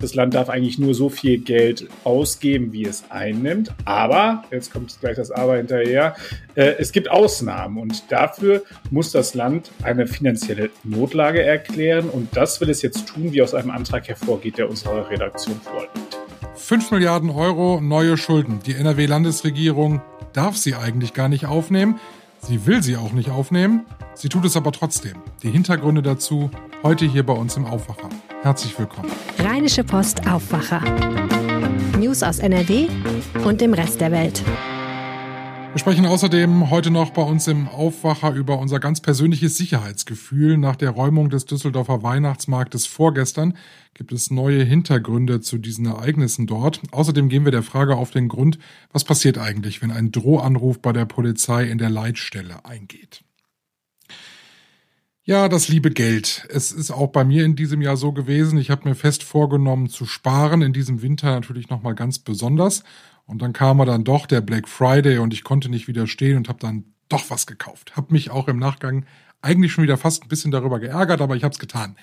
Das Land darf eigentlich nur so viel Geld ausgeben, wie es einnimmt. Aber, jetzt kommt gleich das Aber hinterher, äh, es gibt Ausnahmen und dafür muss das Land eine finanzielle Notlage erklären und das will es jetzt tun, wie aus einem Antrag hervorgeht, der unserer Redaktion vorliegt. 5 Milliarden Euro neue Schulden. Die NRW-Landesregierung darf sie eigentlich gar nicht aufnehmen. Sie will sie auch nicht aufnehmen. Sie tut es aber trotzdem. Die Hintergründe dazu heute hier bei uns im Aufwacher. Herzlich willkommen. Rheinische Post Aufwacher. News aus NRW und dem Rest der Welt. Wir sprechen außerdem heute noch bei uns im Aufwacher über unser ganz persönliches Sicherheitsgefühl. Nach der Räumung des Düsseldorfer Weihnachtsmarktes vorgestern gibt es neue Hintergründe zu diesen Ereignissen dort. Außerdem gehen wir der Frage auf den Grund, was passiert eigentlich, wenn ein Drohanruf bei der Polizei in der Leitstelle eingeht. Ja, das liebe Geld. Es ist auch bei mir in diesem Jahr so gewesen. Ich habe mir fest vorgenommen zu sparen, in diesem Winter natürlich nochmal ganz besonders. Und dann kam er dann doch der Black Friday und ich konnte nicht widerstehen und habe dann doch was gekauft. Hab mich auch im Nachgang eigentlich schon wieder fast ein bisschen darüber geärgert, aber ich habe es getan.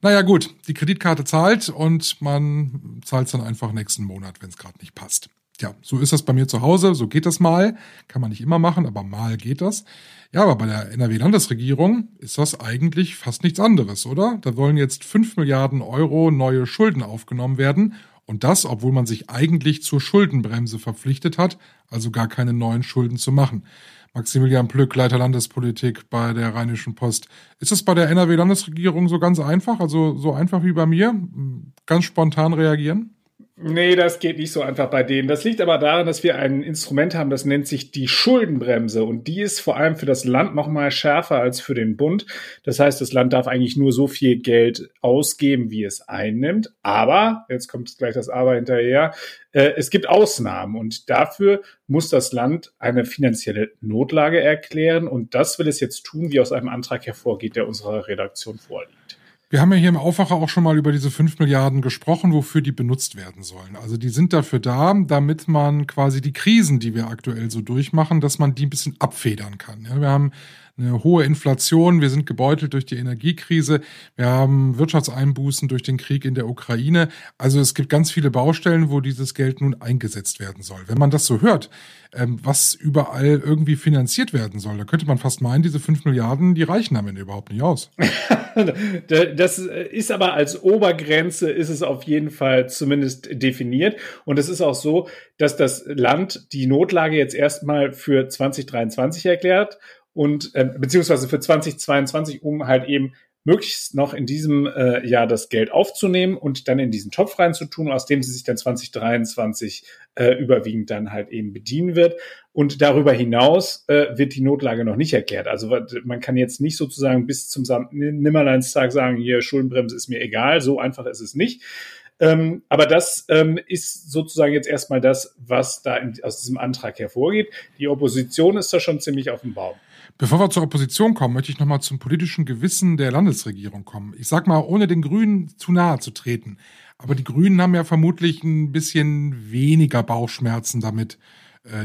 Naja gut, die Kreditkarte zahlt und man zahlt dann einfach nächsten Monat, wenn es gerade nicht passt. Ja, so ist das bei mir zu Hause, so geht das mal. Kann man nicht immer machen, aber mal geht das. Ja, aber bei der NRW-Landesregierung ist das eigentlich fast nichts anderes, oder? Da wollen jetzt fünf Milliarden Euro neue Schulden aufgenommen werden. Und das, obwohl man sich eigentlich zur Schuldenbremse verpflichtet hat, also gar keine neuen Schulden zu machen. Maximilian Plück, Leiter Landespolitik bei der Rheinischen Post. Ist es bei der NRW-Landesregierung so ganz einfach, also so einfach wie bei mir? Ganz spontan reagieren? Nee, das geht nicht so einfach bei denen. Das liegt aber daran, dass wir ein Instrument haben, das nennt sich die Schuldenbremse. Und die ist vor allem für das Land noch mal schärfer als für den Bund. Das heißt, das Land darf eigentlich nur so viel Geld ausgeben, wie es einnimmt. Aber, jetzt kommt gleich das Aber hinterher, äh, es gibt Ausnahmen. Und dafür muss das Land eine finanzielle Notlage erklären. Und das will es jetzt tun, wie aus einem Antrag hervorgeht, der unserer Redaktion vorliegt. Wir haben ja hier im Aufwacher auch schon mal über diese fünf Milliarden gesprochen, wofür die benutzt werden sollen. Also die sind dafür da, damit man quasi die Krisen, die wir aktuell so durchmachen, dass man die ein bisschen abfedern kann. Ja, wir haben eine hohe Inflation, wir sind gebeutelt durch die Energiekrise, wir haben Wirtschaftseinbußen durch den Krieg in der Ukraine. Also es gibt ganz viele Baustellen, wo dieses Geld nun eingesetzt werden soll. Wenn man das so hört, ähm, was überall irgendwie finanziert werden soll, da könnte man fast meinen, diese fünf Milliarden, die reichen am Ende überhaupt nicht aus. das ist aber als Obergrenze ist es auf jeden Fall zumindest definiert. Und es ist auch so, dass das Land die Notlage jetzt erstmal für 2023 erklärt und äh, beziehungsweise für 2022, um halt eben möglichst noch in diesem äh, Jahr das Geld aufzunehmen und dann in diesen Topf reinzutun, aus dem sie sich dann 2023 äh, überwiegend dann halt eben bedienen wird. Und darüber hinaus äh, wird die Notlage noch nicht erklärt. Also man kann jetzt nicht sozusagen bis zum Nimmerleinstag sagen, hier Schuldenbremse ist mir egal, so einfach ist es nicht. Ähm, aber das ähm, ist sozusagen jetzt erstmal das, was da in, aus diesem Antrag hervorgeht. Die Opposition ist da schon ziemlich auf dem Baum. Bevor wir zur Opposition kommen, möchte ich nochmal zum politischen Gewissen der Landesregierung kommen. Ich sag mal, ohne den Grünen zu nahe zu treten. Aber die Grünen haben ja vermutlich ein bisschen weniger Bauchschmerzen damit,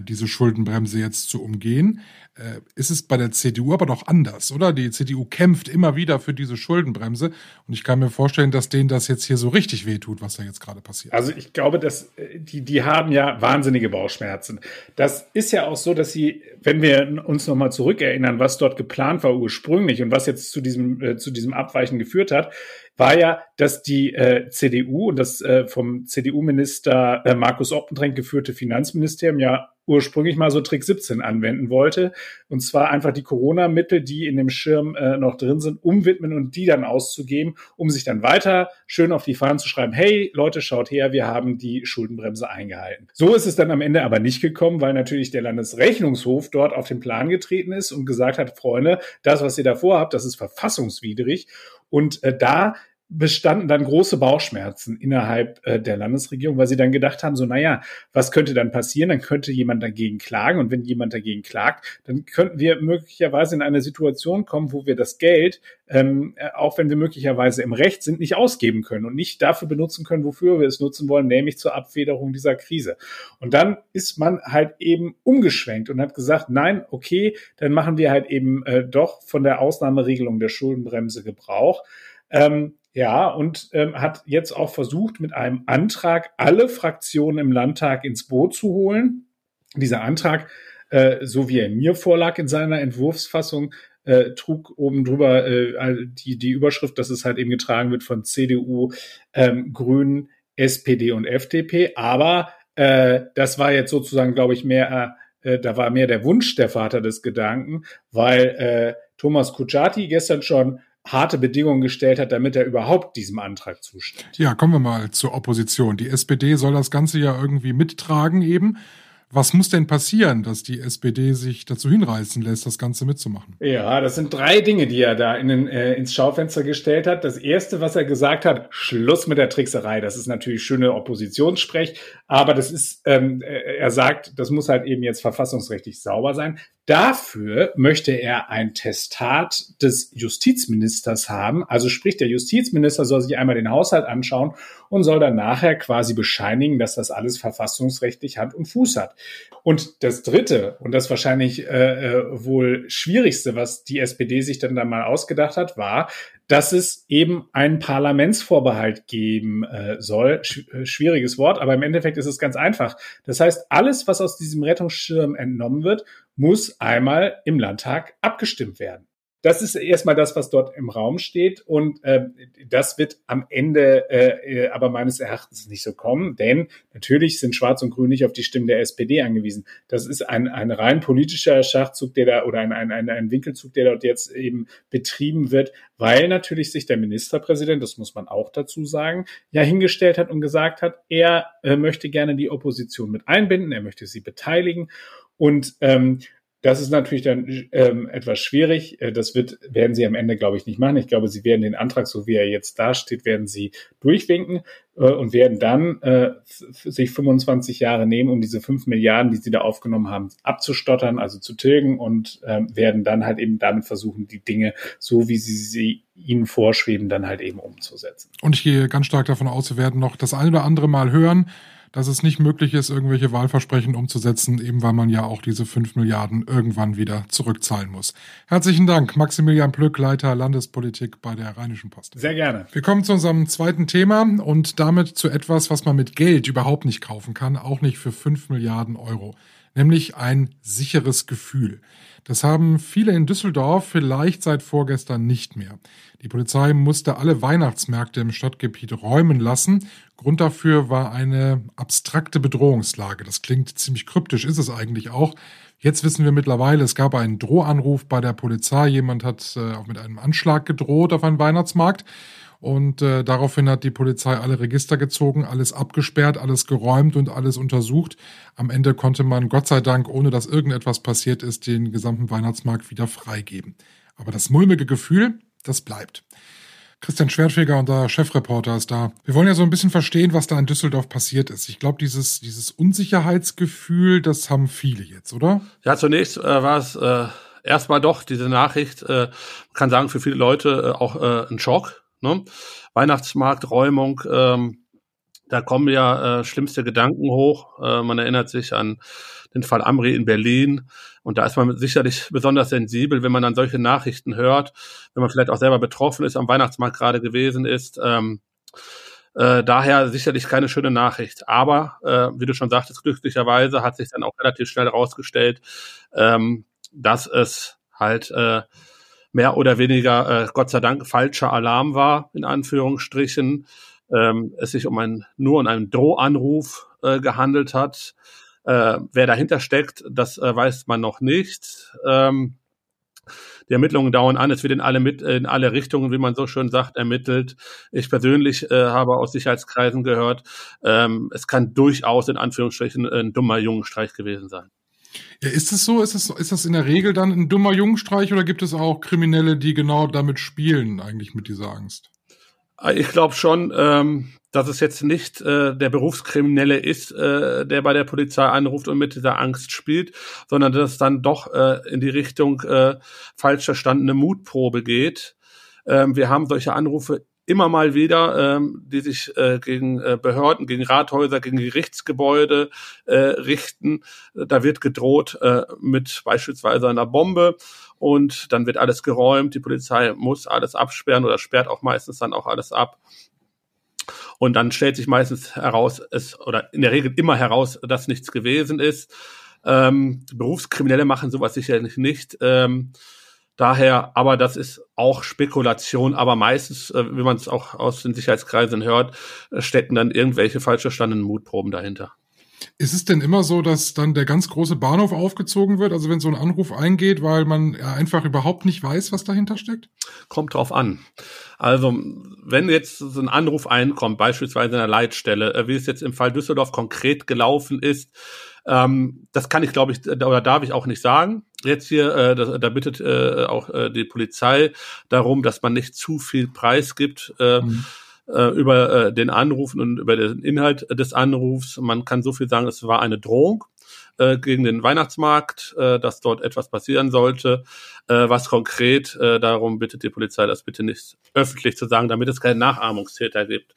diese Schuldenbremse jetzt zu umgehen. Äh, ist es bei der CDU aber doch anders, oder? Die CDU kämpft immer wieder für diese Schuldenbremse und ich kann mir vorstellen, dass denen das jetzt hier so richtig wehtut, was da jetzt gerade passiert. Also ich glaube, dass äh, die, die haben ja wahnsinnige Bauchschmerzen. Das ist ja auch so, dass sie, wenn wir uns nochmal zurückerinnern, was dort geplant war ursprünglich und was jetzt zu diesem, äh, zu diesem Abweichen geführt hat, war ja, dass die äh, CDU und das äh, vom CDU-Minister äh, Markus Oppentränk geführte Finanzministerium ja ursprünglich mal so Trick 17 anwenden wollte. Und zwar einfach die Corona-Mittel, die in dem Schirm äh, noch drin sind, umwidmen und die dann auszugeben, um sich dann weiter schön auf die Fahnen zu schreiben, hey Leute, schaut her, wir haben die Schuldenbremse eingehalten. So ist es dann am Ende aber nicht gekommen, weil natürlich der Landesrechnungshof dort auf den Plan getreten ist und gesagt hat, Freunde, das, was ihr da vorhabt, das ist verfassungswidrig. Und äh, da bestanden dann große Bauchschmerzen innerhalb äh, der Landesregierung, weil sie dann gedacht haben, so, naja, was könnte dann passieren? Dann könnte jemand dagegen klagen und wenn jemand dagegen klagt, dann könnten wir möglicherweise in eine Situation kommen, wo wir das Geld, ähm, äh, auch wenn wir möglicherweise im Recht sind, nicht ausgeben können und nicht dafür benutzen können, wofür wir es nutzen wollen, nämlich zur Abfederung dieser Krise. Und dann ist man halt eben umgeschwenkt und hat gesagt, nein, okay, dann machen wir halt eben äh, doch von der Ausnahmeregelung der Schuldenbremse Gebrauch. Ähm, Ja, und ähm, hat jetzt auch versucht, mit einem Antrag alle Fraktionen im Landtag ins Boot zu holen. Dieser Antrag, äh, so wie er mir vorlag in seiner Entwurfsfassung, äh, trug oben drüber äh, die, die Überschrift, dass es halt eben getragen wird von CDU, ähm, Grünen, SPD und FDP. Aber äh, das war jetzt sozusagen, glaube ich, mehr, äh, da war mehr der Wunsch der Vater des Gedanken, weil äh, Thomas Kutschaty gestern schon harte Bedingungen gestellt hat, damit er überhaupt diesem Antrag zustimmt. Ja, kommen wir mal zur Opposition. Die SPD soll das Ganze ja irgendwie mittragen eben. Was muss denn passieren, dass die SPD sich dazu hinreißen lässt, das Ganze mitzumachen? Ja, das sind drei Dinge, die er da in den, äh, ins Schaufenster gestellt hat. Das erste, was er gesagt hat, Schluss mit der Trickserei. Das ist natürlich schöne Oppositionssprech, aber das ist, ähm, äh, er sagt, das muss halt eben jetzt verfassungsrechtlich sauber sein. Dafür möchte er ein Testat des Justizministers haben. Also sprich, der Justizminister soll sich einmal den Haushalt anschauen und soll dann nachher quasi bescheinigen, dass das alles verfassungsrechtlich Hand und Fuß hat. Und das Dritte und das wahrscheinlich äh, äh wohl Schwierigste, was die SPD sich dann da mal ausgedacht hat, war, dass es eben einen Parlamentsvorbehalt geben äh, soll. Sch äh, schwieriges Wort, aber im Endeffekt ist es ganz einfach. Das heißt, alles, was aus diesem Rettungsschirm entnommen wird, muss einmal im Landtag abgestimmt werden. Das ist erstmal das, was dort im Raum steht. Und äh, das wird am Ende äh, äh, aber meines Erachtens nicht so kommen, denn natürlich sind Schwarz und Grün nicht auf die Stimmen der SPD angewiesen. Das ist ein, ein rein politischer Schachzug, der da oder ein, ein, ein, ein Winkelzug, der dort jetzt eben betrieben wird, weil natürlich sich der Ministerpräsident, das muss man auch dazu sagen, ja hingestellt hat und gesagt hat, er äh, möchte gerne die Opposition mit einbinden, er möchte sie beteiligen. Und ähm, das ist natürlich dann ähm, etwas schwierig. Äh, das wird, werden sie am Ende, glaube ich, nicht machen. Ich glaube, sie werden den Antrag, so wie er jetzt dasteht, werden sie durchwinken äh, und werden dann äh, sich 25 Jahre nehmen, um diese 5 Milliarden, die sie da aufgenommen haben, abzustottern, also zu tilgen und äh, werden dann halt eben damit versuchen, die Dinge so, wie sie sie ihnen vorschweben, dann halt eben umzusetzen. Und ich gehe ganz stark davon aus, wir werden noch das ein oder andere Mal hören, dass es nicht möglich ist, irgendwelche Wahlversprechen umzusetzen, eben weil man ja auch diese fünf Milliarden irgendwann wieder zurückzahlen muss. Herzlichen Dank, Maximilian Plück, Leiter Landespolitik bei der Rheinischen Post. Sehr gerne. Wir kommen zu unserem zweiten Thema und damit zu etwas, was man mit Geld überhaupt nicht kaufen kann, auch nicht für fünf Milliarden Euro, nämlich ein sicheres Gefühl. Das haben viele in Düsseldorf vielleicht seit vorgestern nicht mehr. Die Polizei musste alle Weihnachtsmärkte im Stadtgebiet räumen lassen. Grund dafür war eine abstrakte Bedrohungslage. Das klingt ziemlich kryptisch, ist es eigentlich auch. Jetzt wissen wir mittlerweile, es gab einen Drohanruf bei der Polizei. Jemand hat äh, mit einem Anschlag gedroht auf einen Weihnachtsmarkt. Und äh, daraufhin hat die Polizei alle Register gezogen, alles abgesperrt, alles geräumt und alles untersucht. Am Ende konnte man, Gott sei Dank, ohne dass irgendetwas passiert ist, den gesamten Weihnachtsmarkt wieder freigeben. Aber das mulmige Gefühl, das bleibt. Christian Schwertfeger, unser Chefreporter, ist da. Wir wollen ja so ein bisschen verstehen, was da in Düsseldorf passiert ist. Ich glaube, dieses, dieses Unsicherheitsgefühl, das haben viele jetzt, oder? Ja, zunächst äh, war es äh, erstmal doch diese Nachricht, äh, kann sagen, für viele Leute äh, auch äh, ein Schock. Ne? Weihnachtsmarkträumung, ähm, da kommen ja äh, schlimmste Gedanken hoch. Äh, man erinnert sich an den Fall Amri in Berlin. Und da ist man sicherlich besonders sensibel, wenn man dann solche Nachrichten hört, wenn man vielleicht auch selber betroffen ist, am Weihnachtsmarkt gerade gewesen ist. Ähm, äh, daher sicherlich keine schöne Nachricht. Aber, äh, wie du schon sagtest, glücklicherweise hat sich dann auch relativ schnell herausgestellt, ähm, dass es halt äh, mehr oder weniger, äh, Gott sei Dank, falscher Alarm war, in Anführungsstrichen. Ähm, es sich um ein, nur um einen Drohanruf äh, gehandelt hat. Äh, wer dahinter steckt, das äh, weiß man noch nicht. Ähm, die Ermittlungen dauern an, es wird in alle, mit, in alle Richtungen, wie man so schön sagt, ermittelt. Ich persönlich äh, habe aus Sicherheitskreisen gehört, ähm, es kann durchaus in Anführungsstrichen ein dummer Jungenstreich gewesen sein. Ja, ist es so? Ist, es, ist das in der Regel dann ein dummer Jungenstreich oder gibt es auch Kriminelle, die genau damit spielen, eigentlich mit dieser Angst? Ich glaube schon, ähm, dass es jetzt nicht äh, der Berufskriminelle ist, äh, der bei der Polizei anruft und mit dieser Angst spielt, sondern dass es dann doch äh, in die Richtung äh, falsch verstandene Mutprobe geht. Ähm, wir haben solche Anrufe immer mal wieder, ähm, die sich äh, gegen äh, Behörden, gegen Rathäuser, gegen Gerichtsgebäude äh, richten. Da wird gedroht äh, mit beispielsweise einer Bombe und dann wird alles geräumt. Die Polizei muss alles absperren oder sperrt auch meistens dann auch alles ab. Und dann stellt sich meistens heraus, es oder in der Regel immer heraus, dass nichts gewesen ist. Ähm, Berufskriminelle machen sowas sicherlich nicht. Ähm, Daher, aber das ist auch Spekulation, aber meistens, äh, wie man es auch aus den Sicherheitskreisen hört, äh, stecken dann irgendwelche falsch verstandenen Mutproben dahinter. Ist es denn immer so, dass dann der ganz große Bahnhof aufgezogen wird, also wenn so ein Anruf eingeht, weil man einfach überhaupt nicht weiß, was dahinter steckt? Kommt drauf an. Also, wenn jetzt so ein Anruf einkommt, beispielsweise in der Leitstelle, äh, wie es jetzt im Fall Düsseldorf konkret gelaufen ist, ähm, das kann ich, glaube ich, oder darf ich auch nicht sagen. Jetzt hier, äh, da, da bittet äh, auch äh, die Polizei darum, dass man nicht zu viel Preis gibt. Äh, mhm äh, über äh, den Anruf und über den Inhalt des Anrufs. Man kann so viel sagen, es war eine Drohung äh, gegen den Weihnachtsmarkt, äh, dass dort etwas passieren sollte. Äh, was konkret, äh, darum bittet die Polizei, das bitte nicht öffentlich zu sagen, damit es keine Nachahmungstäter gibt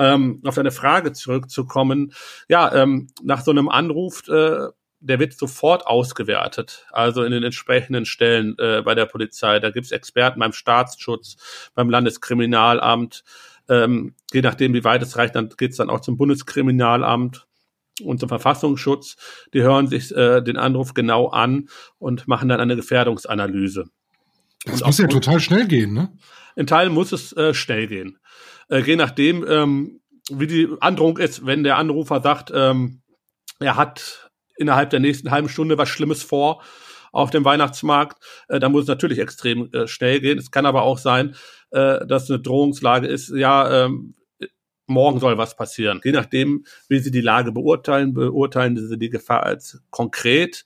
ähm, auf deine Frage zurückzukommen, ja, ähm, nach so einem Anruf, äh, der wird sofort ausgewertet, also in den entsprechenden Stellen äh, bei der Polizei. Da gibt's Experten beim Staatsschutz, beim Landeskriminalamt. Ähm, je nachdem, wie weit es reicht, dann geht's dann auch zum Bundeskriminalamt und zum Verfassungsschutz. Die hören sich äh, den Anruf genau an und machen dann eine Gefährdungsanalyse. Das muss ja total schnell gehen, ne? In Teilen muss es äh, schnell gehen äh, je nachdem, ähm, wie die Androhung ist, wenn der Anrufer sagt, ähm, er hat innerhalb der nächsten halben Stunde was Schlimmes vor auf dem Weihnachtsmarkt, äh, dann muss es natürlich extrem äh, schnell gehen. Es kann aber auch sein, äh, dass eine Drohungslage ist, ja, ähm, morgen soll was passieren. Je nachdem, wie Sie die Lage beurteilen, beurteilen Sie die Gefahr als konkret.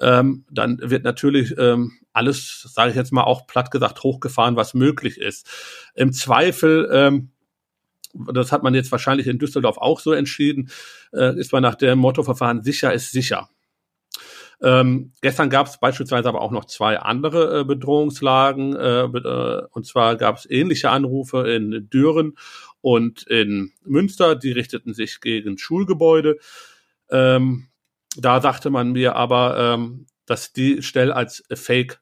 Ähm, dann wird natürlich ähm, alles, sage ich jetzt mal auch platt gesagt, hochgefahren, was möglich ist. Im Zweifel ähm, das hat man jetzt wahrscheinlich in Düsseldorf auch so entschieden, äh, ist man nach dem Mottoverfahren sicher ist sicher. Ähm, gestern gab es beispielsweise aber auch noch zwei andere äh, Bedrohungslagen. Äh, äh, und zwar gab es ähnliche Anrufe in Düren und in Münster. Die richteten sich gegen Schulgebäude. Ähm, da sagte man mir aber, ähm, dass die Stelle als Fake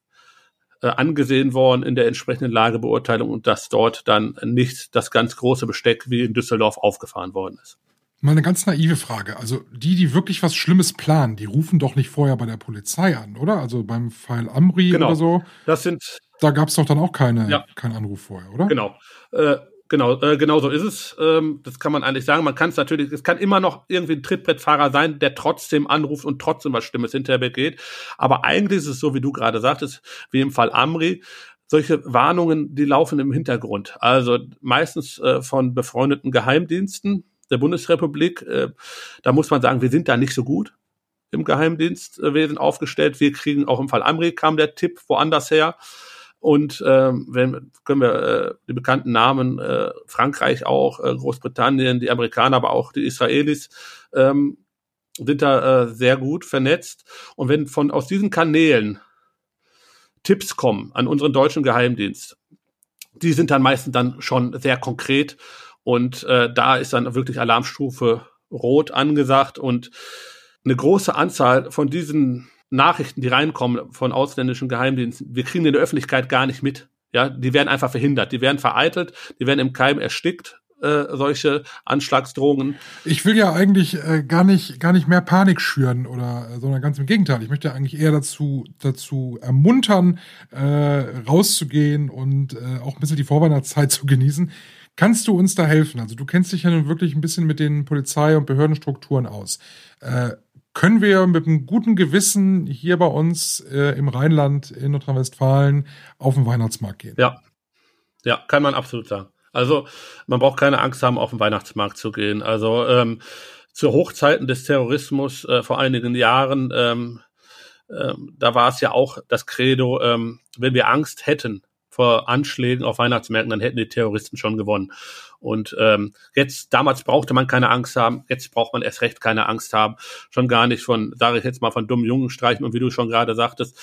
äh, angesehen worden in der entsprechenden Lagebeurteilung und dass dort dann nicht das ganz große Besteck wie in Düsseldorf aufgefahren worden ist. Mal eine ganz naive Frage. Also die, die wirklich was Schlimmes planen, die rufen doch nicht vorher bei der Polizei an, oder? Also beim Fall Amri genau. oder so. Das sind. Da gab es doch dann auch keine, ja. keinen Anruf vorher, oder? Genau. Äh, Genau, äh, genau so ist es. Ähm, das kann man eigentlich sagen. Man kann es natürlich, es kann immer noch irgendwie ein Trittbrettfahrer sein, der trotzdem anruft und trotzdem was Stimmes hinterher begeht. Aber eigentlich ist es so, wie du gerade sagtest, wie im Fall Amri. Solche Warnungen, die laufen im Hintergrund. Also meistens äh, von befreundeten Geheimdiensten der Bundesrepublik. Äh, da muss man sagen, wir sind da nicht so gut im Geheimdienstwesen aufgestellt. Wir kriegen auch im Fall Amri kam der Tipp woanders her. Und ähm, wenn können wir äh, die bekannten Namen äh, Frankreich auch, äh, Großbritannien, die Amerikaner, aber auch die Israelis ähm, sind da äh, sehr gut vernetzt. Und wenn von aus diesen Kanälen Tipps kommen an unseren deutschen Geheimdienst, die sind dann meistens dann schon sehr konkret und äh, da ist dann wirklich Alarmstufe rot angesagt und eine große Anzahl von diesen Nachrichten, die reinkommen von ausländischen Geheimdiensten, wir kriegen in der Öffentlichkeit gar nicht mit. Ja, die werden einfach verhindert, die werden vereitelt, die werden im Keim erstickt, äh, solche Anschlagsdrohungen. Ich will ja eigentlich äh, gar nicht gar nicht mehr Panik schüren oder äh, sondern ganz im Gegenteil. Ich möchte eigentlich eher dazu dazu ermuntern, äh, rauszugehen und äh, auch ein bisschen die Vorweihnachtszeit zu genießen. Kannst du uns da helfen? Also du kennst dich ja nun wirklich ein bisschen mit den Polizei- und Behördenstrukturen aus. Können wir mit einem guten Gewissen hier bei uns äh, im Rheinland, in Nordrhein-Westfalen, auf den Weihnachtsmarkt gehen. Ja. Ja, kann man absolut sagen. Also man braucht keine Angst haben, auf den Weihnachtsmarkt zu gehen. Also ähm, zu Hochzeiten des Terrorismus äh, vor einigen Jahren, ähm, ähm, da war es ja auch das Credo, ähm, wenn wir Angst hätten vor Anschlägen auf Weihnachtsmärkten, dann hätten die Terroristen schon gewonnen. Und ähm, jetzt, damals brauchte man keine Angst haben, jetzt braucht man erst recht keine Angst haben. Schon gar nicht von, sage ich jetzt mal, von dummen Jungen streichen. Und wie du schon gerade sagtest,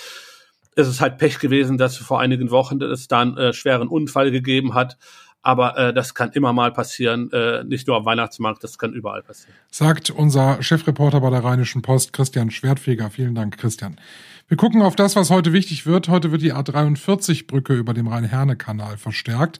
ist es halt Pech gewesen, dass vor einigen Wochen es da einen äh, schweren Unfall gegeben hat. Aber äh, das kann immer mal passieren, äh, nicht nur am Weihnachtsmarkt, das kann überall passieren. Sagt unser Chefreporter bei der Rheinischen Post, Christian Schwertfeger. Vielen Dank, Christian. Wir gucken auf das, was heute wichtig wird. Heute wird die A43-Brücke über dem Rhein-Herne-Kanal verstärkt.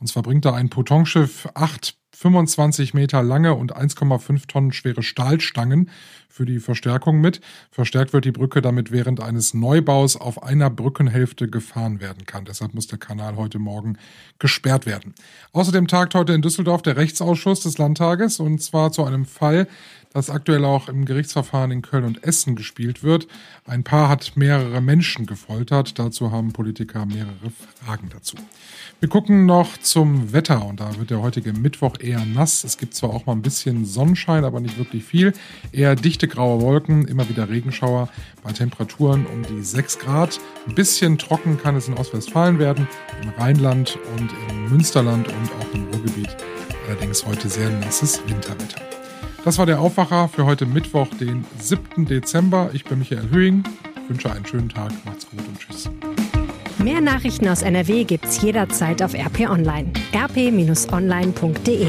Und zwar bringt da ein Potonschiff acht 25 Meter lange und 1,5 Tonnen schwere Stahlstangen für die Verstärkung mit. Verstärkt wird die Brücke, damit während eines Neubaus auf einer Brückenhälfte gefahren werden kann. Deshalb muss der Kanal heute Morgen gesperrt werden. Außerdem tagt heute in Düsseldorf der Rechtsausschuss des Landtages und zwar zu einem Fall, das aktuell auch im Gerichtsverfahren in Köln und Essen gespielt wird. Ein Paar hat mehrere Menschen gefoltert. Dazu haben Politiker mehrere Fragen dazu. Wir gucken noch zum Wetter und da wird der heutige Mittwoch eher nass. Es gibt zwar auch mal ein bisschen Sonnenschein, aber nicht wirklich viel. Eher dichte graue Wolken, immer wieder Regenschauer bei Temperaturen um die 6 Grad. Ein bisschen trocken kann es in Ostwestfalen werden, im Rheinland und im Münsterland und auch im Ruhrgebiet. Allerdings heute sehr nasses Winterwetter. Das war der Aufwacher für heute Mittwoch, den 7. Dezember. Ich bin Michael Höhing, wünsche einen schönen Tag, macht's gut und tschüss. Mehr Nachrichten aus NRW gibt's jederzeit auf RP Online. rp-online.de